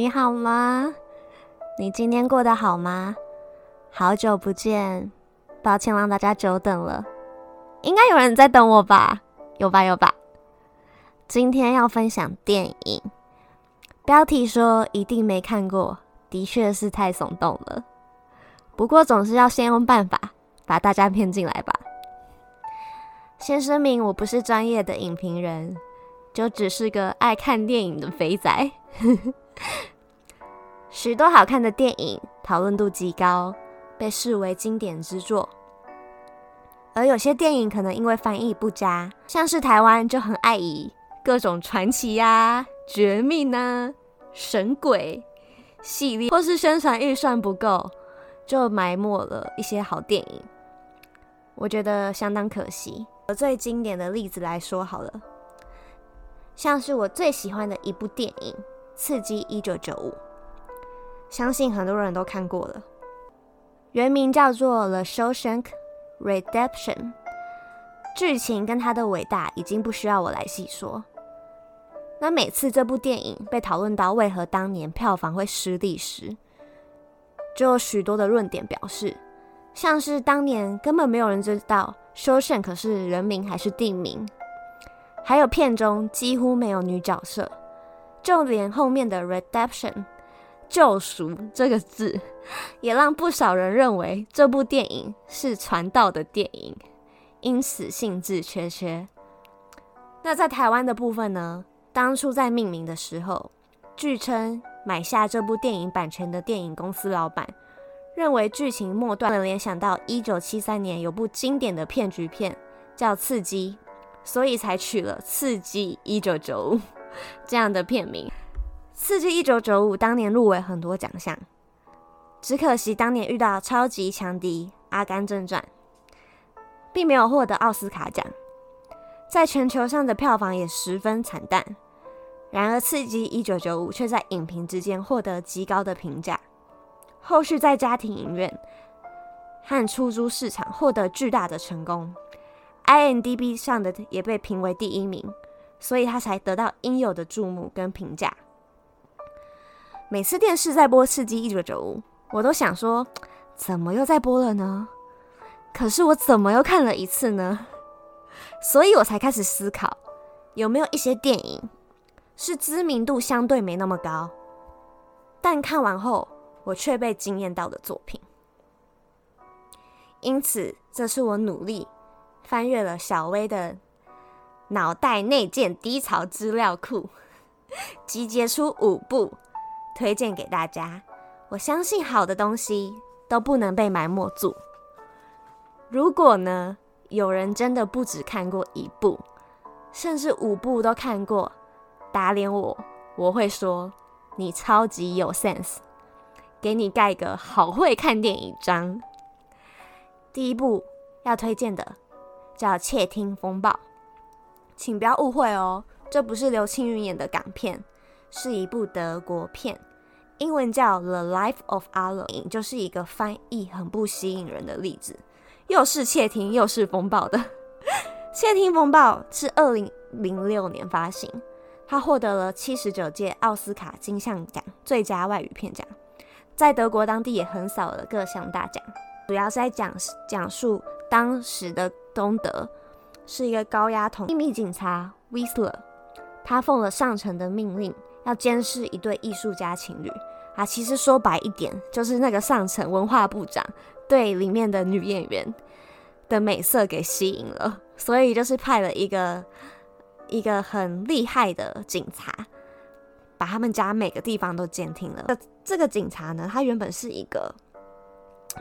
你好吗？你今天过得好吗？好久不见，抱歉让大家久等了。应该有人在等我吧？有吧有吧。今天要分享电影，标题说一定没看过，的确是太耸动了。不过总是要先用办法把大家骗进来吧。先声明，我不是专业的影评人。就只是个爱看电影的肥仔，许多好看的电影讨论度极高，被视为经典之作。而有些电影可能因为翻译不佳，像是台湾就很爱以各种传奇呀、绝命啊、神鬼系列，或是宣传预算不够，就埋没了一些好电影。我觉得相当可惜。而最经典的例子来说好了。像是我最喜欢的一部电影《刺激一九九五》，相信很多人都看过了。原名叫做《The Shawshank Redemption》，剧情跟它的伟大已经不需要我来细说。那每次这部电影被讨论到为何当年票房会失利时，就有许多的论点表示，像是当年根本没有人知道 Shawshank 是人名还是地名。还有片中几乎没有女角色，就连后面的 redemption 救赎这个字，也让不少人认为这部电影是传道的电影，因此兴致缺缺。那在台湾的部分呢？当初在命名的时候，据称买下这部电影版权的电影公司老板，认为剧情末段能联想到一九七三年有部经典的骗局片叫《刺激》。所以才取了《刺激一九九五》这样的片名。《刺激一九九五》当年入围很多奖项，只可惜当年遇到超级强敌《阿甘正传》，并没有获得奥斯卡奖，在全球上的票房也十分惨淡。然而，《刺激一九九五》却在影评之间获得极高的评价，后续在家庭影院和出租市场获得巨大的成功。IMDB 上的也被评为第一名，所以他才得到应有的注目跟评价。每次电视在播《刺激1995》，我都想说，怎么又在播了呢？可是我怎么又看了一次呢？所以我才开始思考，有没有一些电影是知名度相对没那么高，但看完后我却被惊艳到的作品。因此，这是我努力。翻阅了小薇的脑袋内建低潮资料库，集结出五部推荐给大家。我相信好的东西都不能被埋没住。如果呢，有人真的不只看过一部，甚至五部都看过，打脸我，我会说你超级有 sense，给你盖个好会看电影章。第一部要推荐的。叫《窃听风暴》，请不要误会哦，这不是刘青云演的港片，是一部德国片，英文叫《The Life of Adler》，就是一个翻译很不吸引人的例子，又是窃听又是风暴的。《窃听风暴》是二零零六年发行，它获得了七十九届奥斯卡金像奖最佳外语片奖，在德国当地也横扫了各项大奖，主要是在讲讲述当时的。东德是一个高压统秘密警察 Whistler，他奉了上层的命令，要监视一对艺术家情侣啊。其实说白一点，就是那个上层文化部长对里面的女演员的美色给吸引了，所以就是派了一个一个很厉害的警察，把他们家每个地方都监听了。这个警察呢，他原本是一个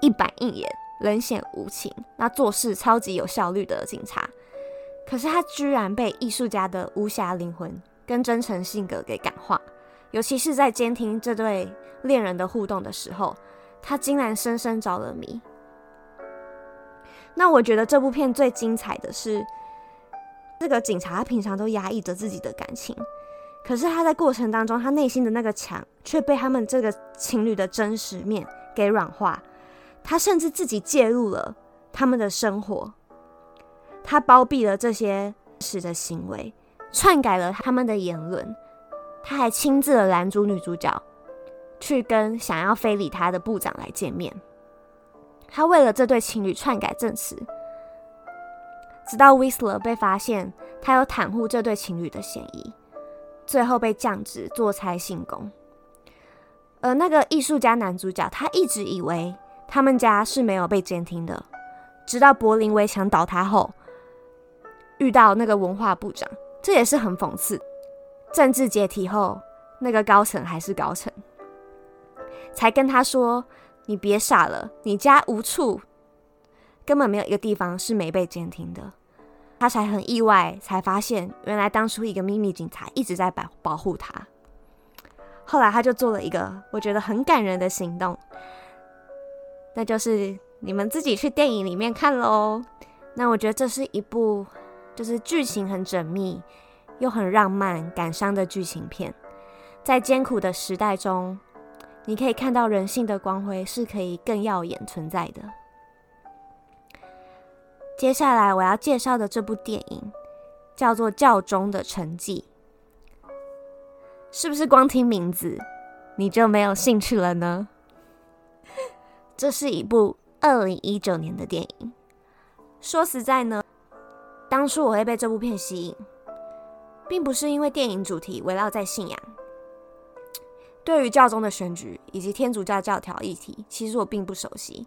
一板一眼。冷血无情，那做事超级有效率的警察，可是他居然被艺术家的无瑕灵魂 跟真诚性格给感化，尤其是在监听这对恋人的互动的时候，他竟然深深着了迷。那我觉得这部片最精彩的是，这个警察他平常都压抑着自己的感情，可是他在过程当中，他内心的那个墙却被他们这个情侣的真实面给软化。他甚至自己介入了他们的生活，他包庇了这些事的行为，篡改了他们的言论，他还亲自的拦住女主角，去跟想要非礼他的部长来见面。他为了这对情侣篡改证词，直到 Whistler 被发现他有袒护这对情侣的嫌疑，最后被降职做差信工。而那个艺术家男主角，他一直以为他们家是没有被监听的，直到柏林围墙倒塌后，遇到那个文化部长，这也是很讽刺。政治解体后，那个高层还是高层，才跟他说：“你别傻了，你家无处，根本没有一个地方是没被监听的。”他才很意外，才发现原来当初一个秘密警察一直在保保护他。后来他就做了一个我觉得很感人的行动，那就是你们自己去电影里面看喽。那我觉得这是一部就是剧情很缜密又很浪漫感伤的剧情片，在艰苦的时代中，你可以看到人性的光辉是可以更耀眼存在的。接下来我要介绍的这部电影叫做《教宗的成绩》。是不是光听名字你就没有兴趣了呢？这是一部二零一九年的电影。说实在呢，当初我会被这部片吸引，并不是因为电影主题围绕在信仰。对于教宗的选举以及天主教教条议题，其实我并不熟悉。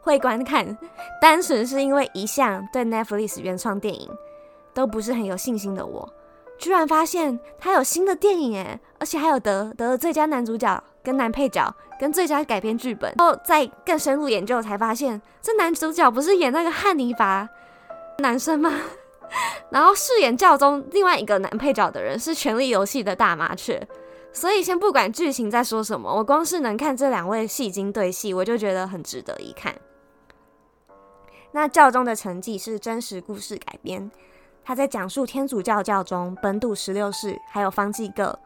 会观看，单纯是因为一向对 Netflix 原创电影都不是很有信心的我。居然发现他有新的电影诶，而且还有得得了最佳男主角、跟男配角、跟最佳改编剧本。然后再更深入研究，才发现这男主角不是演那个汉尼拔男生吗？然后饰演教宗另外一个男配角的人是《权力游戏》的大麻雀。所以先不管剧情在说什么，我光是能看这两位戏精对戏，我就觉得很值得一看。那教宗的成绩是真实故事改编。他在讲述天主教教宗本笃十六世还有方济各，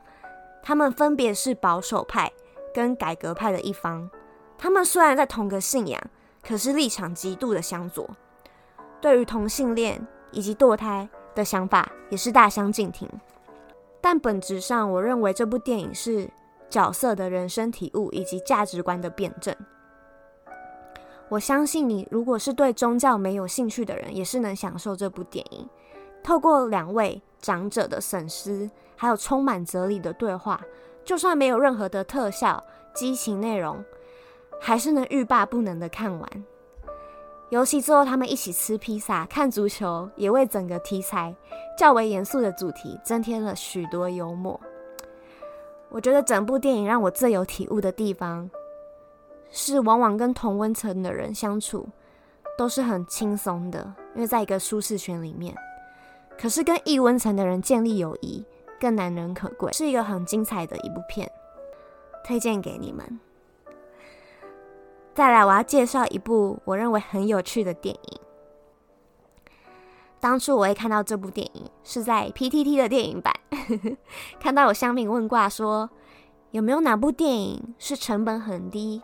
他们分别是保守派跟改革派的一方。他们虽然在同个信仰，可是立场极度的相左，对于同性恋以及堕胎的想法也是大相径庭。但本质上，我认为这部电影是角色的人生体悟以及价值观的辩证。我相信你，如果是对宗教没有兴趣的人，也是能享受这部电影。透过两位长者的审思，还有充满哲理的对话，就算没有任何的特效、激情内容，还是能欲罢不能的看完。尤其最后他们一起吃披萨、看足球，也为整个题材较为严肃的主题增添了许多幽默。我觉得整部电影让我最有体悟的地方，是往往跟同温层的人相处都是很轻松的，因为在一个舒适圈里面。可是跟异温层的人建立友谊更难能可贵，是一个很精彩的一部片，推荐给你们。再来，我要介绍一部我认为很有趣的电影。当初我会看到这部电影是在 PTT 的电影版，看到有乡民问卦说，有没有哪部电影是成本很低，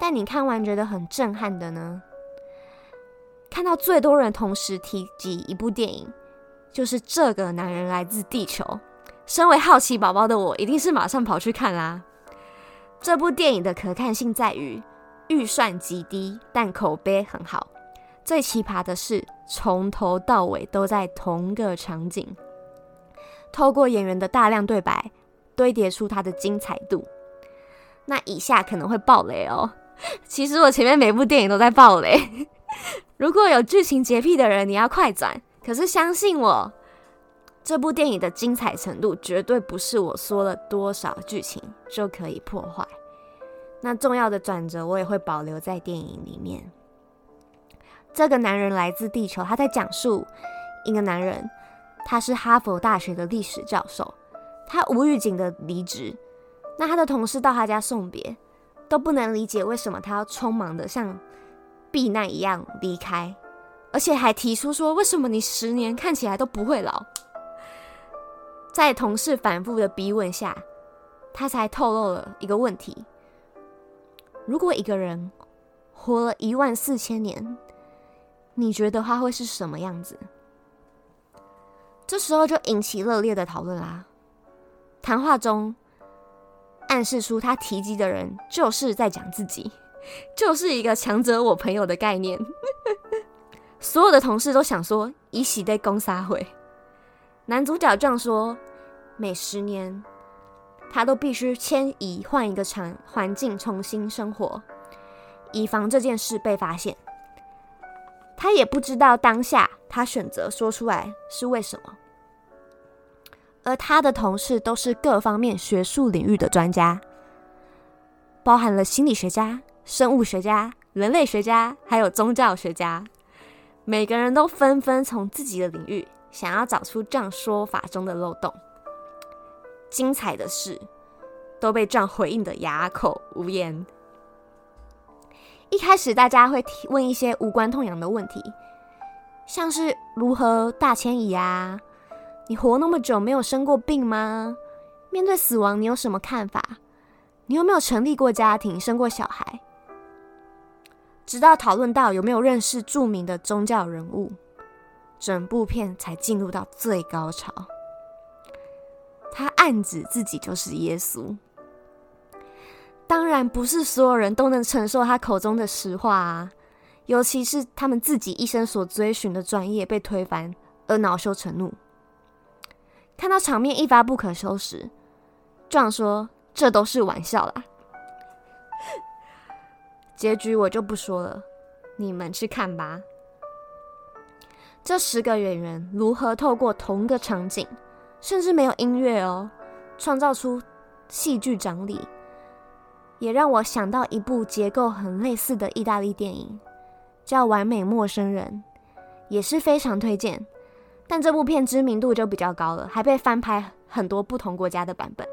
但你看完觉得很震撼的呢？看到最多人同时提及一部电影。就是这个男人来自地球。身为好奇宝宝的我，一定是马上跑去看啦。这部电影的可看性在于预算极低，但口碑很好。最奇葩的是，从头到尾都在同个场景，透过演员的大量对白，堆叠出它的精彩度。那以下可能会爆雷哦。其实我前面每部电影都在爆雷。如果有剧情洁癖的人，你要快转。可是相信我，这部电影的精彩程度绝对不是我说了多少剧情就可以破坏。那重要的转折我也会保留在电影里面。这个男人来自地球，他在讲述一个男人，他是哈佛大学的历史教授，他无预警的离职，那他的同事到他家送别，都不能理解为什么他要匆忙的像避难一样离开。而且还提出说，为什么你十年看起来都不会老？在同事反复的逼问下，他才透露了一个问题：如果一个人活了一万四千年，你觉得他会是什么样子？这时候就引起热烈的讨论啦。谈话中暗示出他提及的人就是在讲自己，就是一个强者我朋友的概念。所有的同事都想说，以喜对攻杀会。男主角这样说，每十年他都必须迁移换一个场环境重新生活，以防这件事被发现。他也不知道当下他选择说出来是为什么。而他的同事都是各方面学术领域的专家，包含了心理学家、生物学家、人类学家，还有宗教学家。每个人都纷纷从自己的领域想要找出这样说法中的漏洞。精彩的事都被这样回应的哑口无言。一开始大家会提问一些无关痛痒的问题，像是如何大迁移啊？你活那么久，没有生过病吗？面对死亡，你有什么看法？你有没有成立过家庭，生过小孩？直到讨论到有没有认识著名的宗教人物，整部片才进入到最高潮。暗指自己就是耶稣。当然，不是所有人都能承受他口中的实话啊，尤其是他们自己一生所追寻的专业被推翻而恼羞成怒。看到场面一发不可收拾，壮说：“这都是玩笑啦。”结局我就不说了，你们去看吧。这十个演员如何透过同个场景，甚至没有音乐哦，创造出戏剧张力，也让我想到一部结构很类似的意大利电影，叫《完美陌生人》，也是非常推荐。但这部片知名度就比较高了，还被翻拍很多不同国家的版本。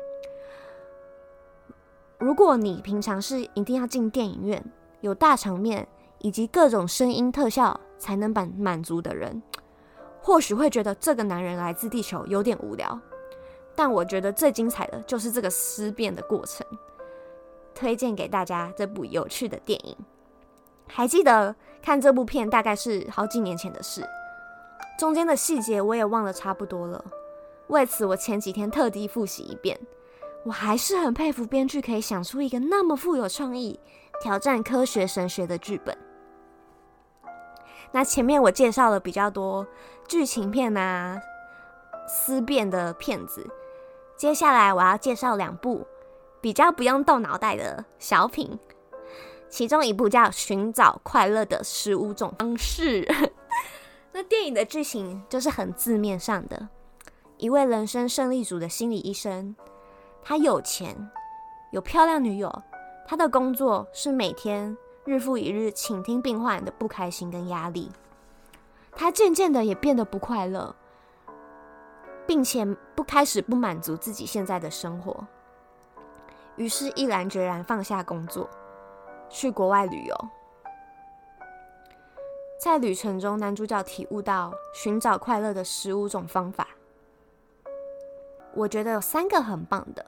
如果你平常是一定要进电影院，有大场面以及各种声音特效才能满满足的人，或许会觉得这个男人来自地球有点无聊。但我觉得最精彩的就是这个思辨的过程，推荐给大家这部有趣的电影。还记得看这部片大概是好几年前的事。中间的细节我也忘了差不多了，为此我前几天特地复习一遍。我还是很佩服编剧可以想出一个那么富有创意、挑战科学神学的剧本。那前面我介绍了比较多剧情片啊、思辨的片子，接下来我要介绍两部比较不用动脑袋的小品，其中一部叫《寻找快乐的十五种方式》。那电影的剧情就是很字面上的，一位人生胜利组的心理医生，他有钱，有漂亮女友，他的工作是每天日复一日倾听病患的不开心跟压力，他渐渐的也变得不快乐，并且不开始不满足自己现在的生活，于是毅然决然放下工作，去国外旅游。在旅程中，男主角体悟到寻找快乐的十五种方法。我觉得有三个很棒的。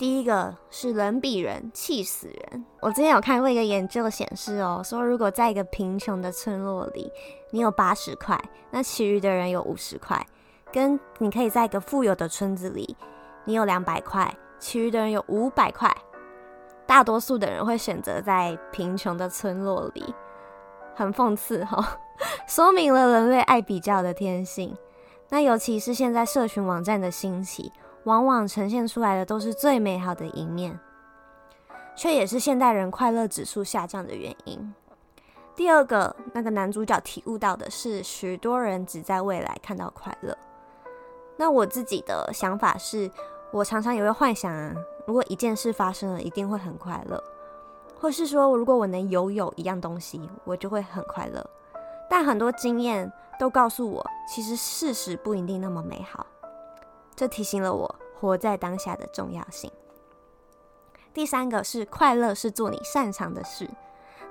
第一个是人比人气死人。我之前有看过一个研究显示哦，说如果在一个贫穷的村落里，你有八十块，那其余的人有五十块；跟你可以在一个富有的村子里，你有两百块，其余的人有五百块。大多数的人会选择在贫穷的村落里。很讽刺哈、哦，说明了人类爱比较的天性。那尤其是现在社群网站的兴起，往往呈现出来的都是最美好的一面，却也是现代人快乐指数下降的原因。第二个，那个男主角体悟到的是，许多人只在未来看到快乐。那我自己的想法是，我常常也会幻想啊，如果一件事发生了，一定会很快乐。或是说，如果我能拥有，有一样东西，我就会很快乐。但很多经验都告诉我，其实事实不一定那么美好。这提醒了我活在当下的重要性。第三个是快乐是做你擅长的事。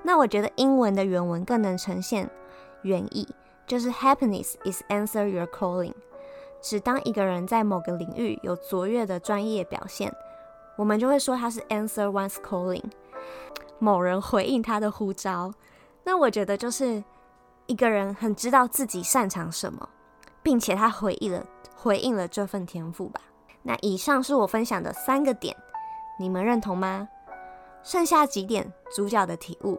那我觉得英文的原文更能呈现原意，就是 Happiness is answer your calling。只当一个人在某个领域有卓越的专业表现，我们就会说他是 answer one's calling。某人回应他的呼召，那我觉得就是一个人很知道自己擅长什么，并且他回忆了回应了这份天赋吧。那以上是我分享的三个点，你们认同吗？剩下几点主角的体悟，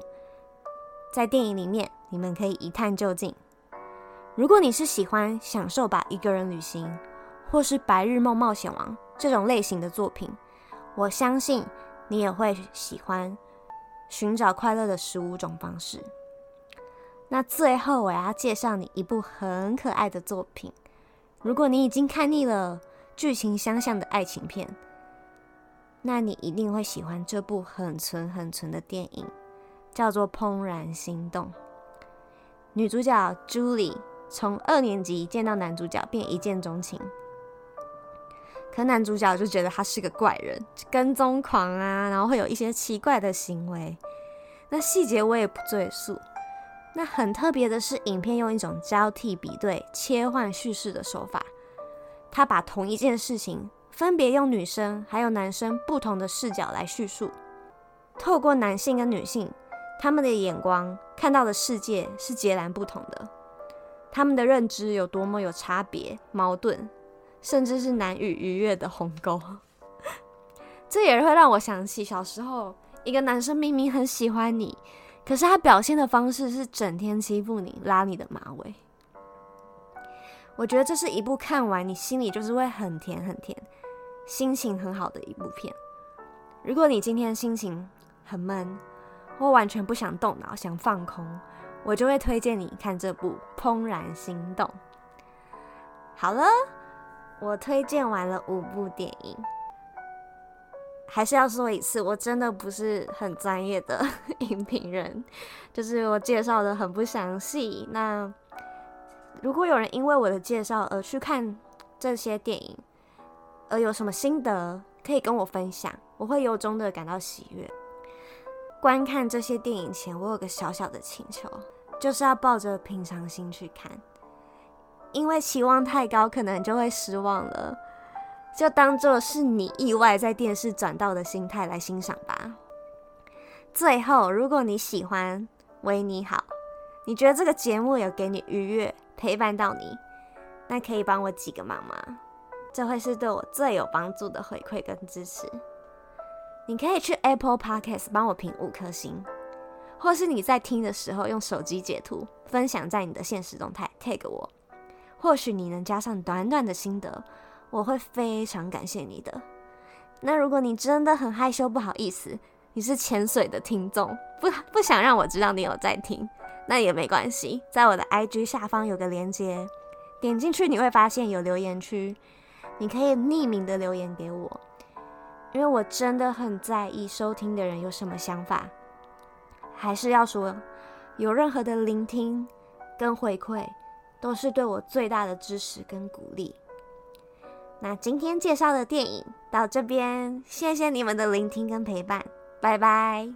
在电影里面你们可以一探究竟。如果你是喜欢享受吧一个人旅行，或是白日梦冒险王这种类型的作品，我相信你也会喜欢寻找快乐的十五种方式。那最后我要介绍你一部很可爱的作品，如果你已经看腻了剧情相像的爱情片。那你一定会喜欢这部很纯很纯的电影，叫做《怦然心动》。女主角朱莉从二年级见到男主角便一见钟情，可男主角就觉得他是个怪人，跟踪狂啊，然后会有一些奇怪的行为。那细节我也不赘述。那很特别的是，影片用一种交替比对、切换叙事的手法，他把同一件事情。分别用女生还有男生不同的视角来叙述，透过男性跟女性他们的眼光看到的世界是截然不同的，他们的认知有多么有差别、矛盾，甚至是难以逾越的鸿沟。这也会让我想起小时候，一个男生明明很喜欢你，可是他表现的方式是整天欺负你、拉你的马尾。我觉得这是一部看完你心里就是会很甜很甜，心情很好的一部片。如果你今天心情很闷，或完全不想动脑，想放空，我就会推荐你看这部《怦然心动》。好了，我推荐完了五部电影，还是要说一次，我真的不是很专业的 影评人，就是我介绍的很不详细。那。如果有人因为我的介绍而去看这些电影，而有什么心得可以跟我分享，我会由衷的感到喜悦。观看这些电影前，我有个小小的请求，就是要抱着平常心去看，因为期望太高，可能就会失望了。就当做是你意外在电视转到的心态来欣赏吧。最后，如果你喜欢维尼好，你觉得这个节目有给你愉悦，陪伴到你，那可以帮我几个忙吗？这会是对我最有帮助的回馈跟支持。你可以去 Apple Podcast 帮我评五颗星，或是你在听的时候用手机截图分享在你的现实动态 tag 我，或许你能加上短短的心得，我会非常感谢你的。那如果你真的很害羞不好意思，你是潜水的听众，不不想让我知道你有在听。那也没关系，在我的 IG 下方有个链接，点进去你会发现有留言区，你可以匿名的留言给我，因为我真的很在意收听的人有什么想法。还是要说，有任何的聆听跟回馈，都是对我最大的支持跟鼓励。那今天介绍的电影到这边，谢谢你们的聆听跟陪伴，拜拜。